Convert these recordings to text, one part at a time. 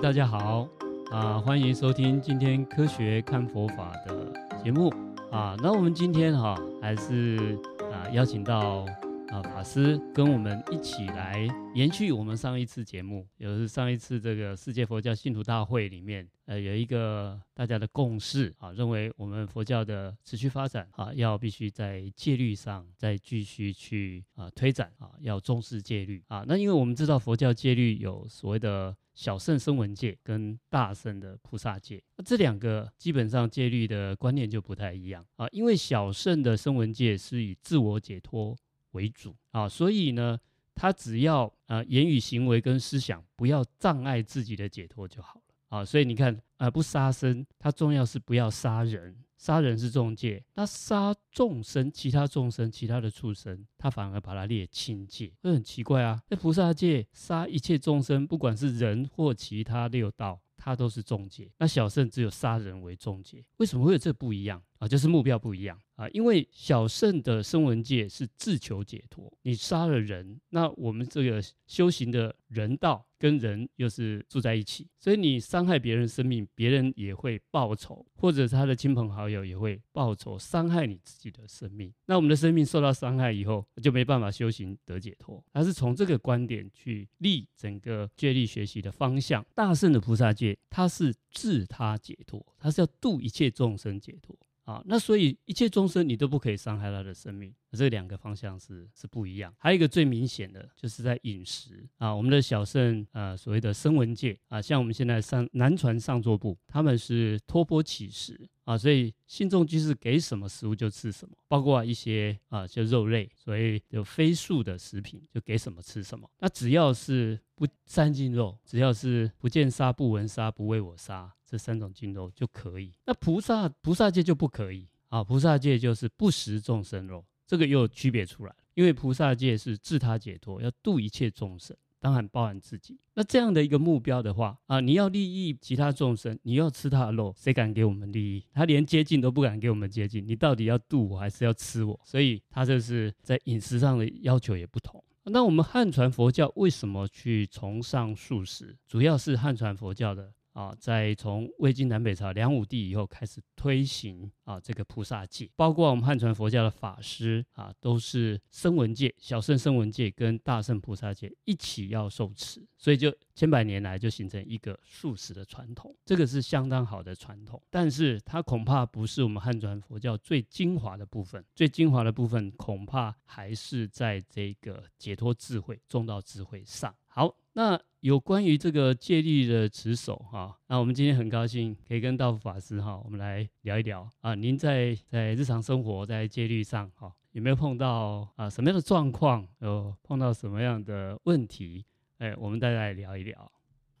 大家好啊，欢迎收听今天科学看佛法的节目啊。那我们今天哈、还是啊邀请到啊法师跟我们一起来延续我们上一次节目，也就是上一次这个世界佛教信徒大会里面，呃有一个大家的共识啊，认为我们佛教的持续发展啊，要必须在戒律上再继续去啊推展啊，要重视戒律啊。那因为我们知道佛教戒律有所谓的。小圣声闻戒跟大圣的菩萨戒，那这两个基本上戒律的观念就不太一样啊。因为小圣的声闻戒是以自我解脱为主啊，所以呢，他只要啊言语行为跟思想不要障碍自己的解脱就好了啊。所以你看啊，不杀生，它重要是不要杀人。杀人是重戒，那杀众生，其他众生，其他的畜生，他反而把它列轻戒，这很奇怪啊。那菩萨戒，杀一切众生，不管是人或其他六道，它都是重戒。那小圣只有杀人为重戒，为什么会有这不一样啊？就是目标不一样啊。因为小圣的声闻界是自求解脱，你杀了人，那我们这个修行的人道。跟人又是住在一起，所以你伤害别人生命，别人也会报仇，或者他的亲朋好友也会报仇，伤害你自己的生命。那我们的生命受到伤害以后，就没办法修行得解脱。而是从这个观点去立整个戒律学习的方向。大圣的菩萨戒，它是自他解脱，它是要度一切众生解脱。啊，那所以一切众生你都不可以伤害他的生命，这两个方向是是不一样。还有一个最明显的就是在饮食啊，我们的小圣呃所谓的声闻戒啊，像我们现在上南传上座部，他们是托钵乞食啊，所以信众居士给什么食物就吃什么，包括一些啊就肉类，所以有非素的食品就给什么吃什么。那只要是不三净肉，只要是不见杀、不闻杀、不为我杀。这三种净肉就可以，那菩萨菩萨戒就不可以啊！菩萨戒就是不食众生肉，这个又区别出来。因为菩萨戒是自他解脱，要度一切众生，当然包含自己。那这样的一个目标的话啊，你要利益其他众生，你要吃他的肉，谁敢给我们利益？他连接近都不敢给我们接近，你到底要度我还是要吃我？所以他这是在饮食上的要求也不同。那我们汉传佛教为什么去崇尚素食？主要是汉传佛教的。啊，在从魏晋南北朝梁武帝以后开始推行啊这个菩萨戒，包括我们汉传佛教的法师啊，都是声闻戒、小乘声闻戒跟大乘菩萨戒一起要受持，所以就千百年来就形成一个素食的传统，这个是相当好的传统。但是它恐怕不是我们汉传佛教最精华的部分，最精华的部分恐怕还是在这个解脱智慧、中道智慧上。好，那。有关于这个戒律的持守哈，那我们今天很高兴可以跟道夫法师哈，我们来聊一聊啊。您在在日常生活在戒律上哈，有没有碰到啊什么样的状况？有碰到什么样的问题？哎，我们大家来聊一聊。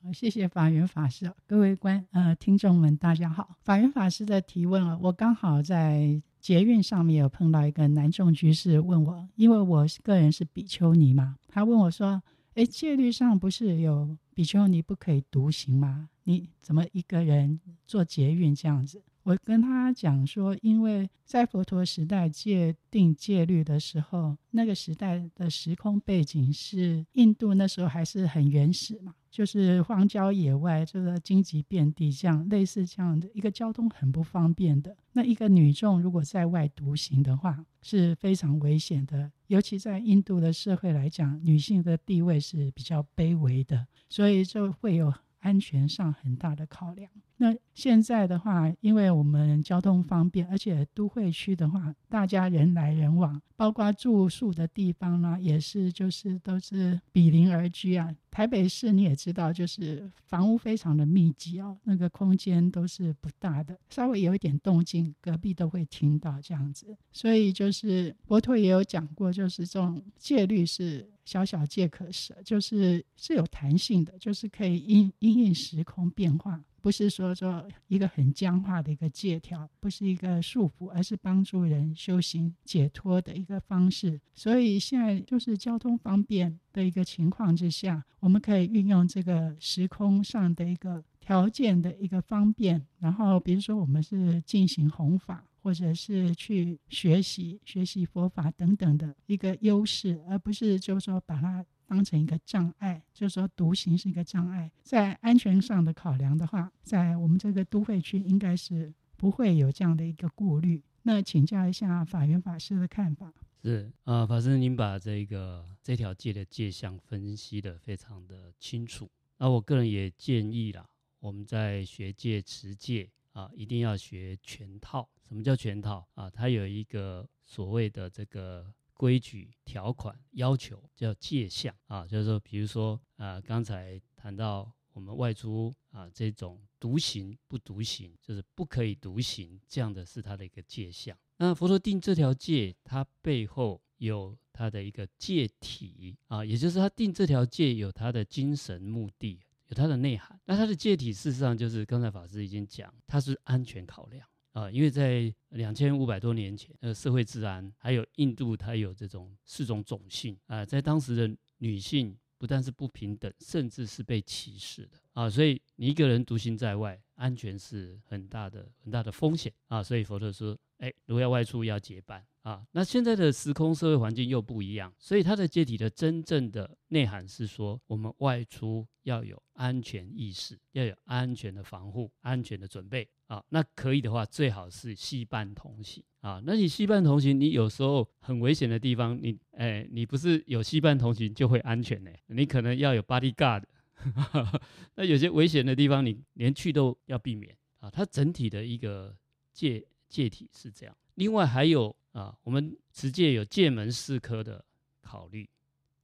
好，谢谢法源法师，各位观呃听众们大家好。法源法师的提问啊，我刚好在捷运上面有碰到一个男众居士问我，因为我个人是比丘尼嘛，他问我说。哎，戒律上不是有比丘尼不可以独行吗？你怎么一个人做捷运这样子？我跟他讲说，因为在佛陀时代界定戒律的时候，那个时代的时空背景是印度那时候还是很原始嘛，就是荒郊野外，这个荆棘遍地，这样类似这样的一个交通很不方便的。那一个女众如果在外独行的话，是非常危险的，尤其在印度的社会来讲，女性的地位是比较卑微的，所以就会有安全上很大的考量。那现在的话，因为我们交通方便，而且都会区的话，大家人来人往，包括住宿的地方呢，也是就是都是比邻而居啊。台北市你也知道，就是房屋非常的密集哦，那个空间都是不大的，稍微有一点动静，隔壁都会听到这样子。所以就是佛陀也有讲过，就是这种戒律是小小戒可舍，就是是有弹性的，就是可以因因应时空变化。不是说说一个很僵化的一个借条，不是一个束缚，而是帮助人修行解脱的一个方式。所以现在就是交通方便的一个情况之下，我们可以运用这个时空上的一个条件的一个方便，然后比如说我们是进行弘法，或者是去学习学习佛法等等的一个优势，而不是就是说把它。当成一个障碍，就是说独行是一个障碍。在安全上的考量的话，在我们这个都会区应该是不会有这样的一个顾虑。那请教一下法源法师的看法。是啊，法师您把这个这条戒的界相分析得非常的清楚。那我个人也建议啦，我们在学戒持戒啊，一定要学全套。什么叫全套啊？它有一个所谓的这个。规矩条款要求叫界相啊，就是说，比如说啊，刚才谈到我们外出啊，这种独行不独行，就是不可以独行，这样的是它的一个界相。那佛陀定这条界，它背后有它的一个戒体啊，也就是他定这条界有他的精神目的，有它的内涵。那它的戒体事实上就是刚才法师已经讲，它是安全考量。啊，因为在两千五百多年前，呃，社会治安还有印度，它有这种四种种姓啊，在当时的女性不但是不平等，甚至是被歧视的。啊，所以你一个人独行在外，安全是很大的很大的风险。啊，所以佛陀说，哎，如果要外出要结伴啊。那现在的时空社会环境又不一样，所以它的戒体的真正的内涵是说，我们外出要有安全意识，要有安全的防护、安全的准备。啊，那可以的话，最好是携伴同行啊。那你携伴同行，你有时候很危险的地方，你哎，你不是有携伴同行就会安全呢？你可能要有 bodyguard。那有些危险的地方，你连去都要避免啊。它整体的一个界界体是这样。另外还有啊，我们持戒有戒门四科的考虑，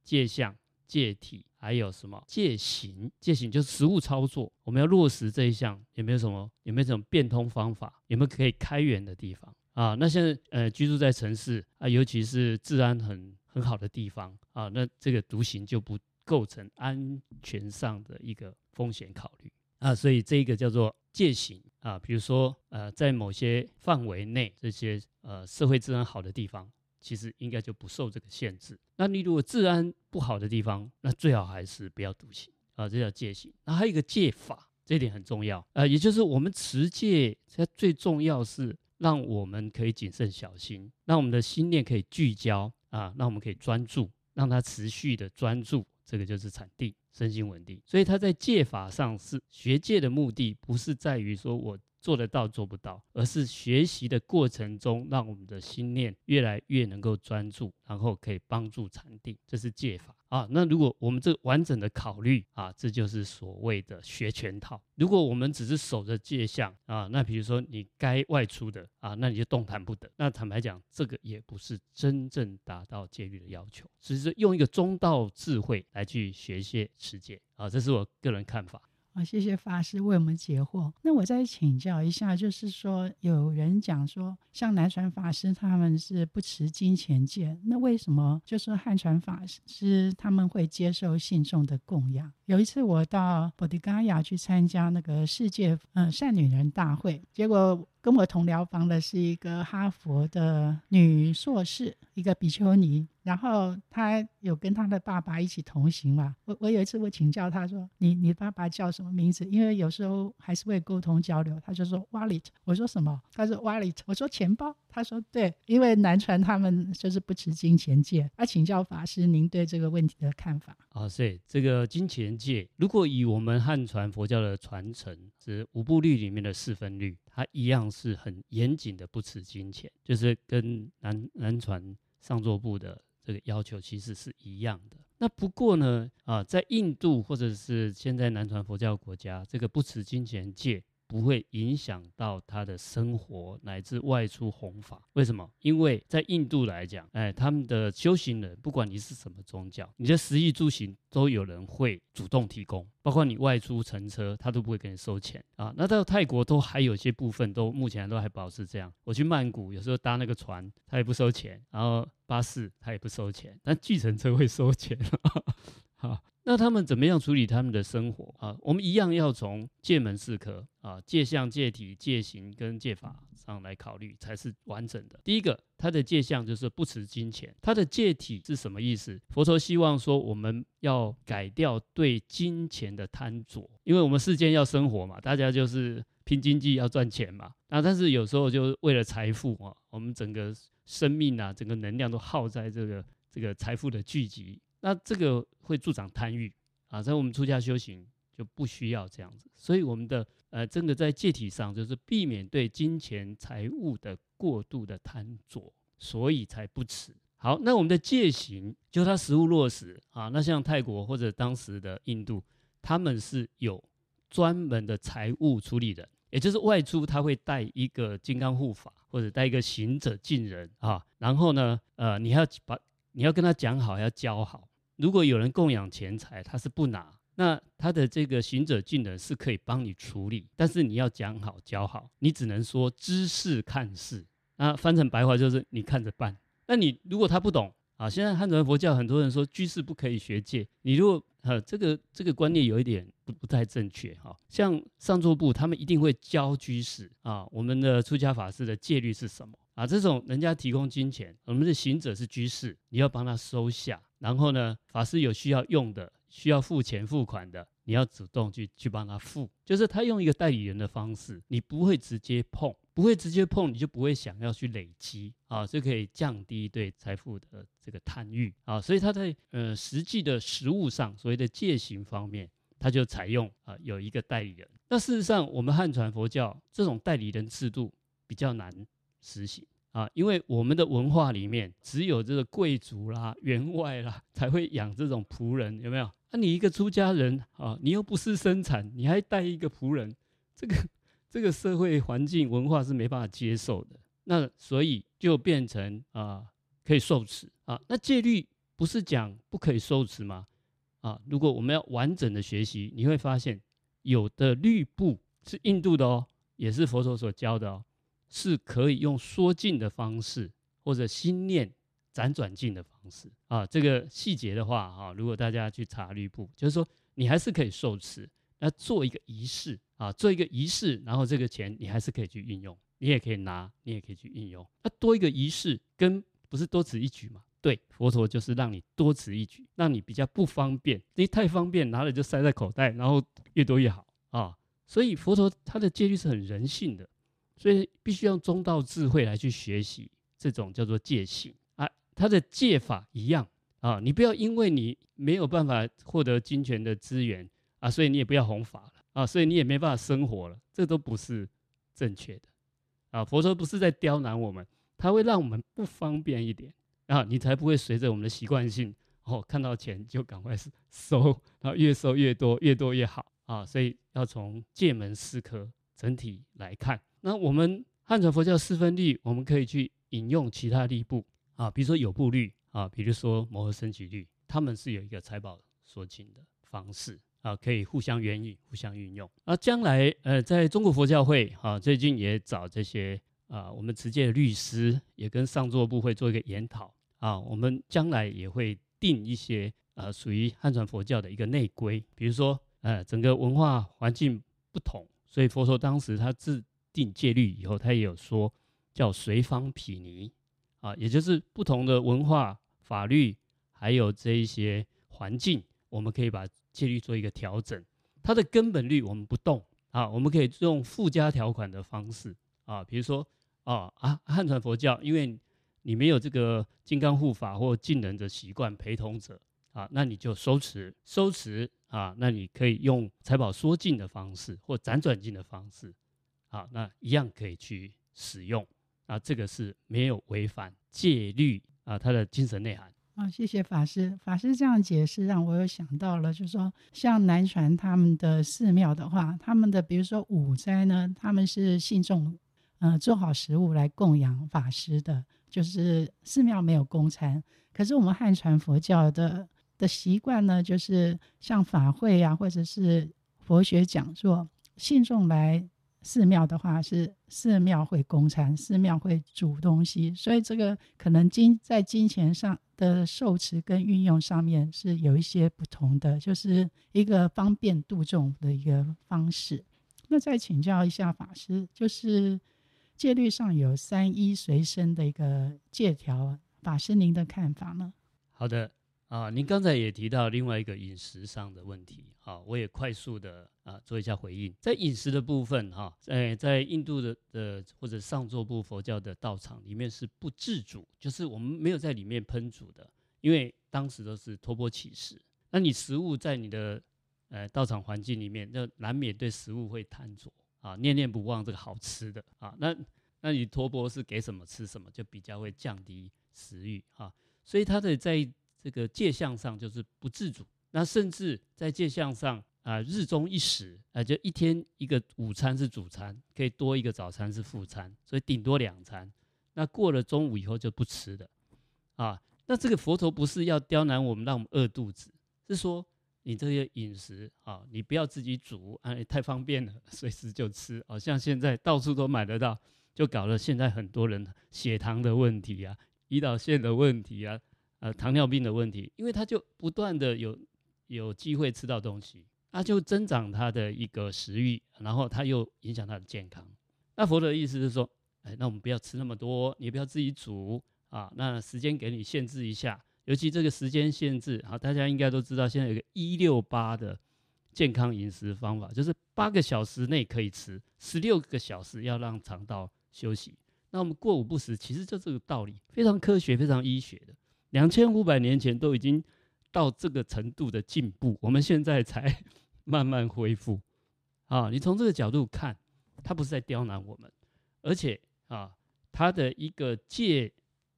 戒相。戒体还有什么戒行？戒行就是实务操作，我们要落实这一项，有没有什么？有没有什么变通方法？有没有可以开源的地方啊？那现在呃，居住在城市啊，尤其是治安很很好的地方啊，那这个独行就不构成安全上的一个风险考虑啊，所以这个叫做戒行啊。比如说呃，在某些范围内，这些呃社会治安好的地方。其实应该就不受这个限制。那你如果治安不好的地方，那最好还是不要独行啊，这叫戒行。那还有一个戒法，这一点很重要啊，也就是我们持戒，它最重要是让我们可以谨慎小心，让我们的心念可以聚焦啊，让我们可以专注，让它持续的专注，这个就是禅定，身心稳定。所以他在戒法上是学戒的目的，不是在于说我。做得到做不到，而是学习的过程中，让我们的心念越来越能够专注，然后可以帮助禅定，这是戒法啊。那如果我们这完整的考虑啊，这就是所谓的学全套。如果我们只是守着戒相啊，那比如说你该外出的啊，那你就动弹不得。那坦白讲，这个也不是真正达到戒律的要求，只是用一个中道智慧来去学些持戒啊，这是我个人看法。啊，谢谢法师为我们解惑。那我再请教一下，就是说，有人讲说，像南传法师他们是不持金钱戒，那为什么就是汉传法师他们会接受信众的供养？有一次我到波迪加亚去参加那个世界嗯善女人大会，结果跟我同疗房的是一个哈佛的女硕士，一个比丘尼。然后她有跟她的爸爸一起同行嘛？我我有一次我请教她说：“你你爸爸叫什么名字？”因为有时候还是会沟通交流。她就说 “wallet”，我说什么？她说 “wallet”，我说钱包。他说对，因为南传他们就是不持金钱戒。啊，请教法师您对这个问题的看法？啊，是这个金钱戒，如果以我们汉传佛教的传承，是五部律里面的四分律，它一样是很严谨的不持金钱，就是跟南南传上座部的。这个要求其实是一样的。那不过呢，啊，在印度或者是现在南传佛教国家，这个不持金钱戒。不会影响到他的生活乃至外出弘法。为什么？因为在印度来讲，哎，他们的修行人，不管你是什么宗教，你的食衣住行都有人会主动提供，包括你外出乘车，他都不会给你收钱啊。那到泰国都还有些部分都目前都还保持这样。我去曼谷有时候搭那个船，他也不收钱，然后巴士他也不收钱，但计程车会收钱。那他们怎么样处理他们的生活啊？我们一样要从戒门四科啊、戒相、戒体、戒行跟戒法上来考虑，才是完整的。第一个，他的戒相就是不持金钱；他的戒体是什么意思？佛陀希望说，我们要改掉对金钱的贪着，因为我们世间要生活嘛，大家就是拼经济要赚钱嘛。那但是有时候就为了财富啊，我们整个生命啊，整个能量都耗在这个这个财富的聚集。那这个会助长贪欲啊，在我们出家修行就不需要这样子。所以我们的呃，真的在戒体上就是避免对金钱财物的过度的贪着，所以才不持。好，那我们的戒行就它实务落实啊，那像泰国或者当时的印度，他们是有专门的财务处理人。也就是外出，他会带一个金刚护法，或者带一个行者进人啊。然后呢，呃，你要把你要跟他讲好，要教好。如果有人供养钱财，他是不拿。那他的这个行者进人是可以帮你处理，但是你要讲好教好。你只能说知事看事。那翻成白话就是你看着办。那你如果他不懂啊，现在汉传佛教很多人说居士不可以学戒。你如果呃，这个这个观念有一点不不太正确哈。像上座部他们一定会教居士啊，我们的出家法师的戒律是什么啊？这种人家提供金钱，我们的行者是居士，你要帮他收下。然后呢，法师有需要用的，需要付钱付款的，你要主动去去帮他付。就是他用一个代理人的方式，你不会直接碰。不会直接碰，你就不会想要去累积啊，就可以降低对财富的这个贪欲啊，所以他在呃实际的实物上，所谓的戒行方面，他就采用啊有一个代理人。那事实上，我们汉传佛教这种代理人制度比较难实行啊，因为我们的文化里面只有这个贵族啦、员外啦才会养这种仆人，有没有？那、啊、你一个出家人啊，你又不是生产，你还带一个仆人，这个。这个社会环境文化是没办法接受的，那所以就变成啊、可以受持啊。那戒律不是讲不可以受持吗？啊，如果我们要完整的学习，你会发现有的律部是印度的哦，也是佛陀所教的哦，是可以用说净的方式或者心念辗转净的方式啊。这个细节的话啊，如果大家去查律部，就是说你还是可以受持，那做一个仪式。啊，做一个仪式，然后这个钱你还是可以去运用，你也可以拿，你也可以去运用。那多一个仪式，跟不是多此一举嘛？对，佛陀就是让你多此一举，让你比较不方便，你太方便拿了就塞在口袋，然后越多越好啊。所以佛陀他的戒律是很人性的，所以必须用中道智慧来去学习这种叫做戒行啊。他的戒法一样啊，你不要因为你没有办法获得金钱的资源啊，所以你也不要弘法了。啊，所以你也没办法生活了，这都不是正确的。啊，佛陀不是在刁难我们，他会让我们不方便一点啊，你才不会随着我们的习惯性，哦，看到钱就赶快收，然后越收越多，越多越好啊。所以要从戒门四科整体来看。那我们汉传佛教四分律，我们可以去引用其他律部啊，比如说有部律啊，比如说摩诃僧只律，他们是有一个财宝说净的方式。啊，可以互相援引、互相运用。啊，将来呃，在中国佛教会啊，最近也找这些啊，我们持戒律师也跟上座部会做一个研讨啊。我们将来也会定一些啊，属于汉传佛教的一个内规，比如说呃，整个文化环境不同，所以佛陀当时他自定戒律以后，他也有说叫随方毗尼啊，也就是不同的文化、法律还有这一些环境，我们可以把。戒律做一个调整，它的根本律我们不动啊，我们可以用附加条款的方式啊，比如说啊啊汉传佛教，因为你没有这个金刚护法或进人的习惯陪同者啊，那你就收持收持啊，那你可以用财宝说净的方式或辗转进的方式啊，那一样可以去使用啊，这个是没有违反戒律啊，它的精神内涵。啊、谢谢法师。法师这样解释，让我又想到了，就是说，像南传他们的寺庙的话，他们的比如说五斋呢，他们是信众，呃，做好食物来供养法师的，就是寺庙没有供餐。可是我们汉传佛教的的习惯呢，就是像法会啊，或者是佛学讲座，信众来。寺庙的话是寺庙会供餐，寺庙会煮东西，所以这个可能金在金钱上的受持跟运用上面是有一些不同的，就是一个方便度众的一个方式。那再请教一下法师，就是戒律上有三衣随身的一个戒条，法师您的看法呢？好的。啊，您刚才也提到另外一个饮食上的问题，啊，我也快速的啊做一下回应。在饮食的部分，哈，在在印度的的或者上座部佛教的道场里面是不自煮，就是我们没有在里面烹煮的，因为当时都是托钵乞食，那你食物在你的呃道场环境里面，就难免对食物会贪着啊，念念不忘这个好吃的啊。那那你托钵是给什么吃什么，就比较会降低食欲啊。所以他的在这个戒相上就是不自主，那甚至在戒相上啊，日中一食啊，就一天一个午餐是主餐，可以多一个早餐是副餐，所以顶多两餐。那过了中午以后就不吃的啊。那这个佛陀不是要刁难我们，让我们饿肚子，是说你这些饮食啊，你不要自己煮，哎，太方便了，随时就吃。好像现在到处都买得到。就搞了现在很多人血糖的问题啊，胰岛腺的问题啊，呃，糖尿病的问题，因为他就不断的有有机会吃到东西，他就增长他的一个食欲，然后他又影响他的健康。那佛的意思是说，哎，那我们不要吃那么多，你不要自己煮啊，那时间给你限制一下，尤其这个时间限制好，大家应该都知道，现在有个一六八的。健康饮食方法就是八个小时内可以吃，十六个小时要让肠道休息。那我们过午不食，其实就这个道理，非常科学、非常医学的。两千五百年前都已经到这个程度的进步，我们现在才慢慢恢复。啊，你从这个角度看，他不是在刁难我们，而且啊，他的一个戒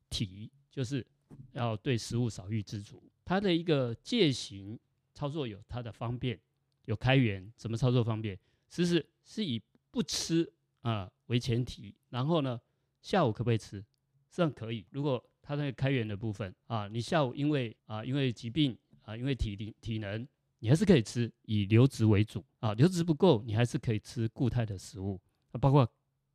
体就是要对食物少欲知足，他的一个戒行操作有它的方便。有开源，怎么操作方便？其实是以不吃啊、为前提，然后呢，下午可不可以吃？这样可以。如果它那个开源的部分啊，你下午因为啊因为疾病啊因为体力体能，你还是可以吃，以流质为主啊，流质不够，你还是可以吃固态的食物啊，包括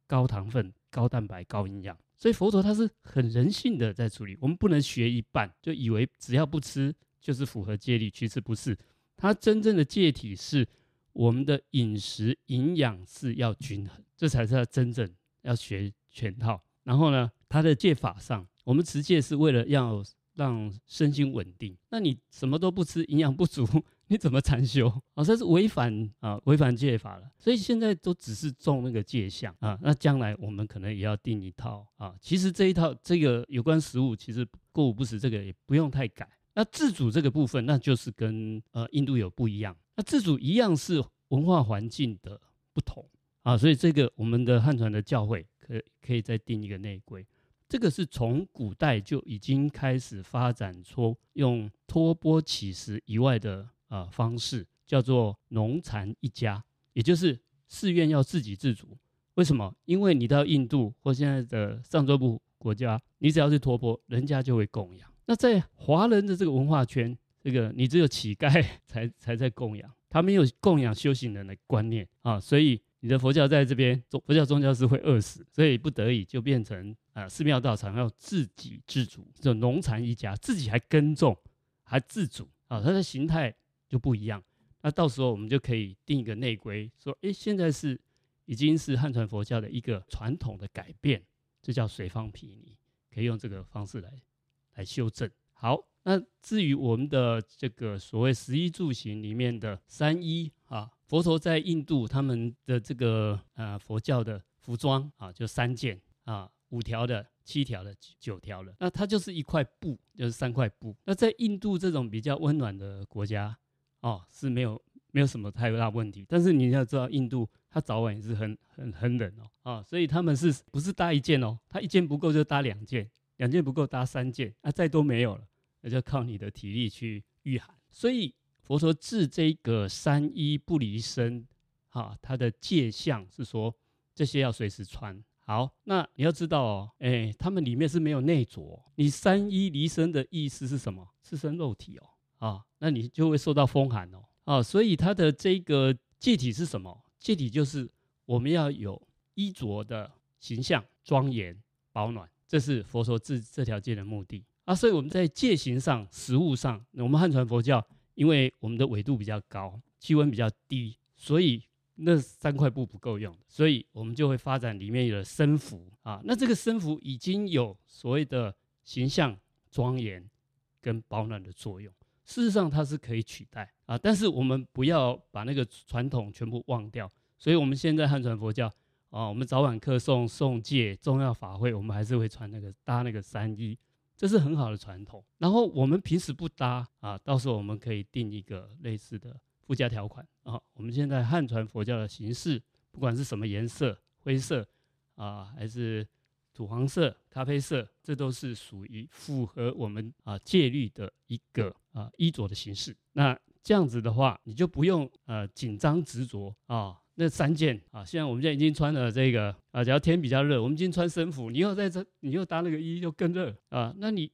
高糖分、高蛋白、高营养。所以佛陀他是很人性的在处理，我们不能学一半就以为只要不吃就是符合戒律，其实不是。它真正的戒体是我们的饮食营养是要均衡，这才是它真正要学全套。然后呢，它的戒法上，我们持戒是为了要让身心稳定。那你什么都不吃，营养不足，你怎么禅修啊？这是违反啊，违反戒法了。所以现在都只是重那个戒相啊。那将来我们可能也要定一套啊。其实这一套这个有关食物，其实过午不食这个也不用太改。那自主这个部分，那就是跟呃印度有不一样。那自主一样是文化环境的不同啊，所以这个我们的汉传的教会可以可以再定一个内规。这个是从古代就已经开始发展出用托钵乞食以外的啊方式，叫做农禅一家，也就是寺院要自给自足。为什么？因为你到印度或现在的上座部国家，你只要是托钵，人家就会供养。那在华人的这个文化圈，这个你只有乞丐 才才在供养，他没有供养修行人的观念啊，所以你的佛教在这边，佛教宗教是会饿死，所以不得已就变成啊寺庙道场要自给自足，就农禅一家，自己还耕种，还自主啊，它的形态就不一样。那到时候我们就可以定一个内规，说，哎，现在是已经是汉传佛教的一个传统的改变，这叫随方毗尼，可以用这个方式来。来修正。好，那至于我们的这个所谓十一住行里面的三一啊，佛陀在印度他们的这个呃佛教的服装啊，就三件啊，五条的、七条的、九条的，那它就是一块布，就是三块布。那在印度这种比较温暖的国家哦，是没有没有什么太大问题。但是你要知道，印度它早晚也是很很很冷哦啊，所以他们是不是搭一件哦？他一件不够就搭两件。两件不够搭三件，啊，再多没有了，那就靠你的体力去御寒。所以佛陀治这个三衣不离身，哈，他的戒相是说这些要随时穿。好，那你要知道哦，哎，他们里面是没有内着。你三衣离身的意思是什么？赤身肉体哦，啊，那你就会受到风寒哦，啊，所以他的这个戒体是什么？戒体就是我们要有衣着的形象庄严保暖。这是佛陀治这条戒的目的啊，所以我们在戒行上、食物上，我们汉传佛教，因为我们的纬度比较高，气温比较低，所以那三块布不够用，所以我们就会发展里面有了僧服啊。那这个僧服已经有所谓的形象庄严跟保暖的作用，事实上它是可以取代啊，但是我们不要把那个传统全部忘掉，所以我们现在汉传佛教。啊，我们早晚课诵诵戒重要法会，我们还是会穿那个搭那个三衣，这是很好的传统。然后我们平时不搭啊，到时候我们可以定一个类似的附加条款啊。我们现在汉传佛教的形式，不管是什么颜色，灰色啊，还是土黄色、咖啡色，这都是属于符合我们啊戒律的一个啊衣着的形式。那这样子的话，你就不用呃紧张执着啊。那三件啊，现在我们现在已经穿了这个啊，只要天比较热，我们已经穿僧服，你又在这，你又搭那个衣，又更热啊。那你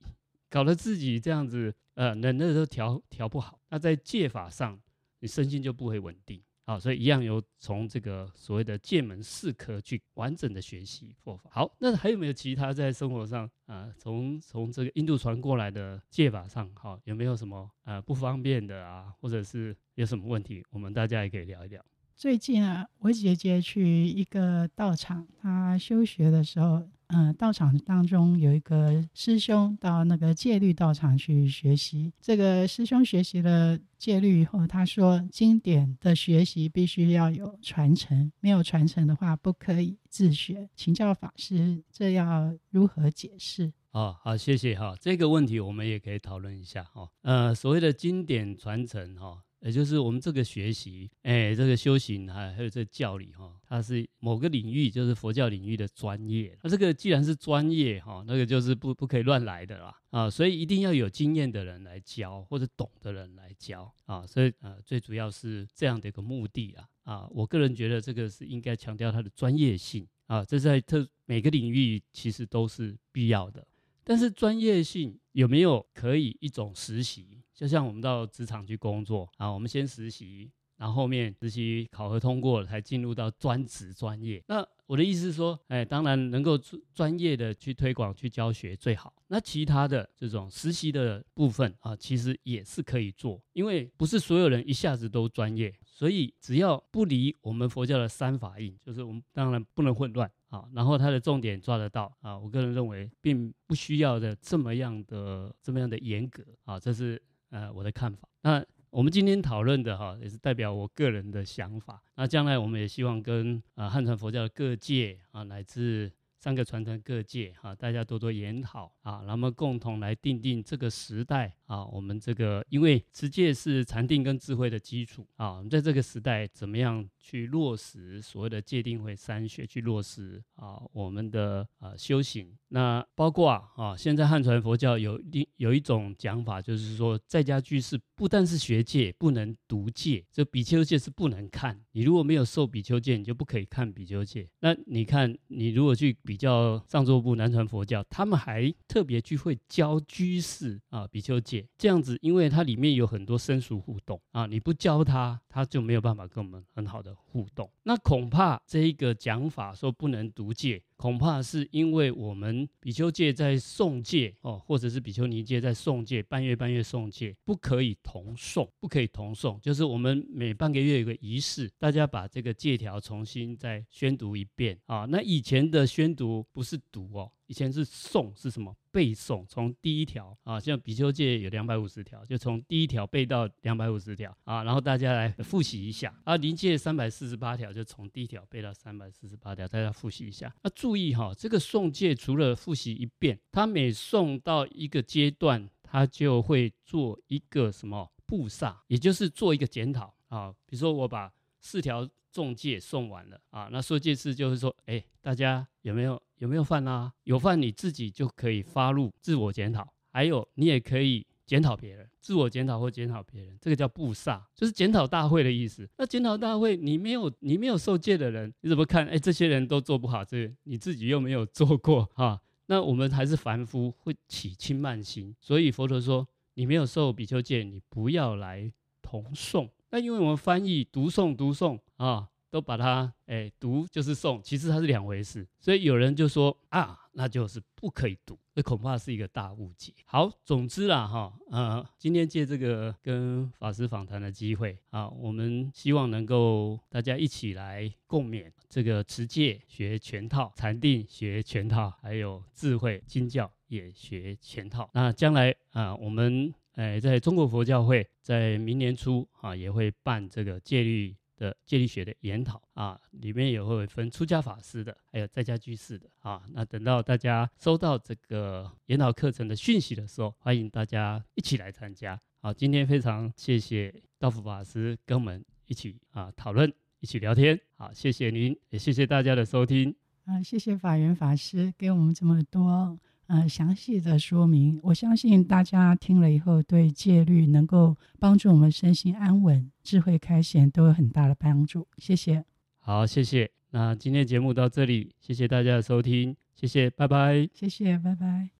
搞得自己这样子，呃，冷热都调调不好，那在戒法上，你身心就不会稳定啊。所以一样有从这个所谓的戒门四科去完整的学习佛法。好，那还有没有其他在生活上啊，从从这个印度传过来的戒法上，哈、有没有什么呃不方便的啊，或者是有什么问题，我们大家也可以聊一聊。最近啊，我姐姐去一个道场，她修学的时候，嗯，道场当中有一个师兄到那个戒律道场去学习。这个师兄学习了戒律以后，他说经典的学习必须要有传承，没有传承的话不可以自学。请教法师，这要如何解释？哦，好，谢谢哈。这个问题我们也可以讨论一下哈。呃，所谓的经典传承哈。也就是我们这个学习，哎，这个修行还还有这个教理哈，它是某个领域，就是佛教领域的专业。那这个既然是专业哈，那个就是不不可以乱来的啦啊，所以一定要有经验的人来教，或者懂的人来教啊。所以呃，最主要是这样的一个目的啊啊，我个人觉得这个是应该强调它的专业性啊，这在特每个领域其实都是必要的。但是专业性有没有可以一种实习？就像我们到职场去工作啊，我们先实习，然后后面实习考核通过，才进入到专职专业。那我的意思是说，哎，当然能够专业的去推广、去教学最好。那其他的这种实习的部分啊，其实也是可以做，因为不是所有人一下子都专业，所以只要不离我们佛教的三法印，就是我们当然不能混乱。啊，然后它的重点抓得到啊，我个人认为并不需要的这么样的这么样的严格啊，这是呃我的看法。那我们今天讨论的哈，也是代表我个人的想法。那将来我们也希望跟啊汉传佛教各界啊，乃至三个传承各界哈，大家多多研讨啊，那么共同来定定这个时代啊，我们这个因为持戒是禅定跟智慧的基础啊，我们在这个时代怎么样？去落实所谓的戒定慧三学，去落实啊我们的啊修行。那包括啊，现在汉传佛教有一有一种讲法，就是说在家居士不但是学戒，不能读戒，这比丘戒是不能看。你如果没有受比丘戒，你就不可以看比丘戒。那你看，你如果去比较上座部南传佛教，他们还特别去会教居士啊比丘戒，这样子，因为它里面有很多生熟互动啊，你不教他，他就没有办法跟我们很好的。互动，那恐怕这一个讲法说不能读戒，恐怕是因为我们比丘戒在诵戒哦，或者是比丘尼戒在诵戒，半月半月诵戒，不可以同诵，不可以同诵，就是我们每半个月有个仪式，大家把这个戒条重新再宣读一遍啊。那以前的宣读不是读哦。以前是诵，是什么？背诵，从第一条啊，像比丘戒有两百五十条，就从第一条背到两百五十条啊，然后大家来复习一下啊。临界三百四十八条，就从第一条背到三百四十八条，大家复习一下。那、注意哈，这个诵戒除了复习一遍，他每诵到一个阶段，他就会做一个什么布萨，也就是做一个检讨啊。比如说我把四条重戒诵完了啊，那说戒是就是说，哎，大家有没有？有没有犯啊？有犯，你自己就可以发露自我检讨。还有，你也可以检讨别人，自我检讨或检讨别人，这个叫布萨，就是检讨大会的意思。那检讨大会，你没有你没有受戒的人，你怎么看？哎，这些人都做不好，这你自己又没有做过 哈。那我们还是凡夫，会起轻慢心。所以佛陀说，你没有受比丘戒，你不要来同诵。那因为我们翻译读诵读诵啊。都把它哎读就是诵，其实它是两回事，所以有人就说啊，那就是不可以读，这恐怕是一个大误解。好，总之啦哈，呃，今天借这个跟法师访谈的机会啊，我们希望能够大家一起来共勉这个持戒学全套，禅定学全套，还有智慧经教也学全套。那将来啊，我们哎在中国佛教会在明年初啊也会办这个戒律。的戒律学的研讨啊，里面也会分出家法师的，还有在家居士的啊。那等到大家收到这个研讨课程的讯息的时候，欢迎大家一起来参加。好，今天非常谢谢道福法师跟我们一起啊讨论，一起聊天。好，谢谢您，也谢谢大家的收听。啊，谢谢法源法师给我们这么多。呃，详细的说明，我相信大家听了以后，对戒律能够帮助我们身心安稳、智慧开显，都有很大的帮助。谢谢。好，谢谢。那今天节目到这里，谢谢大家的收听，谢谢，拜拜。谢谢，拜拜。